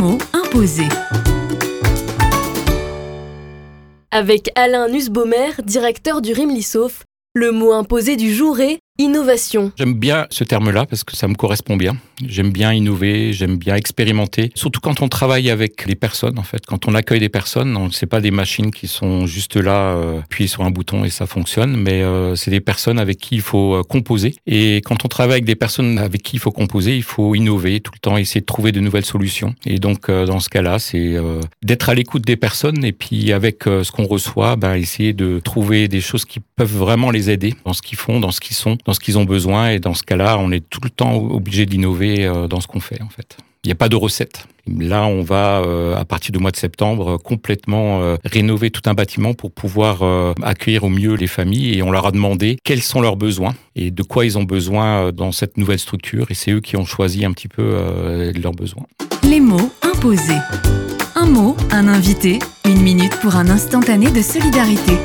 mots imposés. Avec Alain Nussbaumer, directeur du RIMLISOF, le mot imposé du jour est innovation. J'aime bien ce terme-là parce que ça me correspond bien. J'aime bien innover, j'aime bien expérimenter, surtout quand on travaille avec les personnes en fait. Quand on accueille des personnes, on c'est pas des machines qui sont juste là, euh, puis sur un bouton et ça fonctionne, mais euh, c'est des personnes avec qui il faut euh, composer. Et quand on travaille avec des personnes avec qui il faut composer, il faut innover tout le temps, essayer de trouver de nouvelles solutions. Et donc euh, dans ce cas-là, c'est d'être à l'écoute des personnes et puis avec ce qu'on reçoit, ben, essayer de trouver des choses qui peuvent vraiment les aider dans ce qu'ils font, dans ce qu'ils sont, ce qu'ils ont besoin. Et dans ce cas-là, on est tout le temps obligé d'innover euh, dans ce qu'on fait en fait. Il n'y a pas de recette. Là, on va, euh, à partir du mois de septembre, euh, complètement rénover tout un bâtiment pour pouvoir accueillir au mieux les familles. Et on leur a demandé quels sont leurs besoins et de quoi ils ont besoin dans cette nouvelle structure. Et c'est eux qui ont choisi un petit peu leurs besoins. Les mots imposés. Un mot, un invité, une minute pour un instantané de solidarité.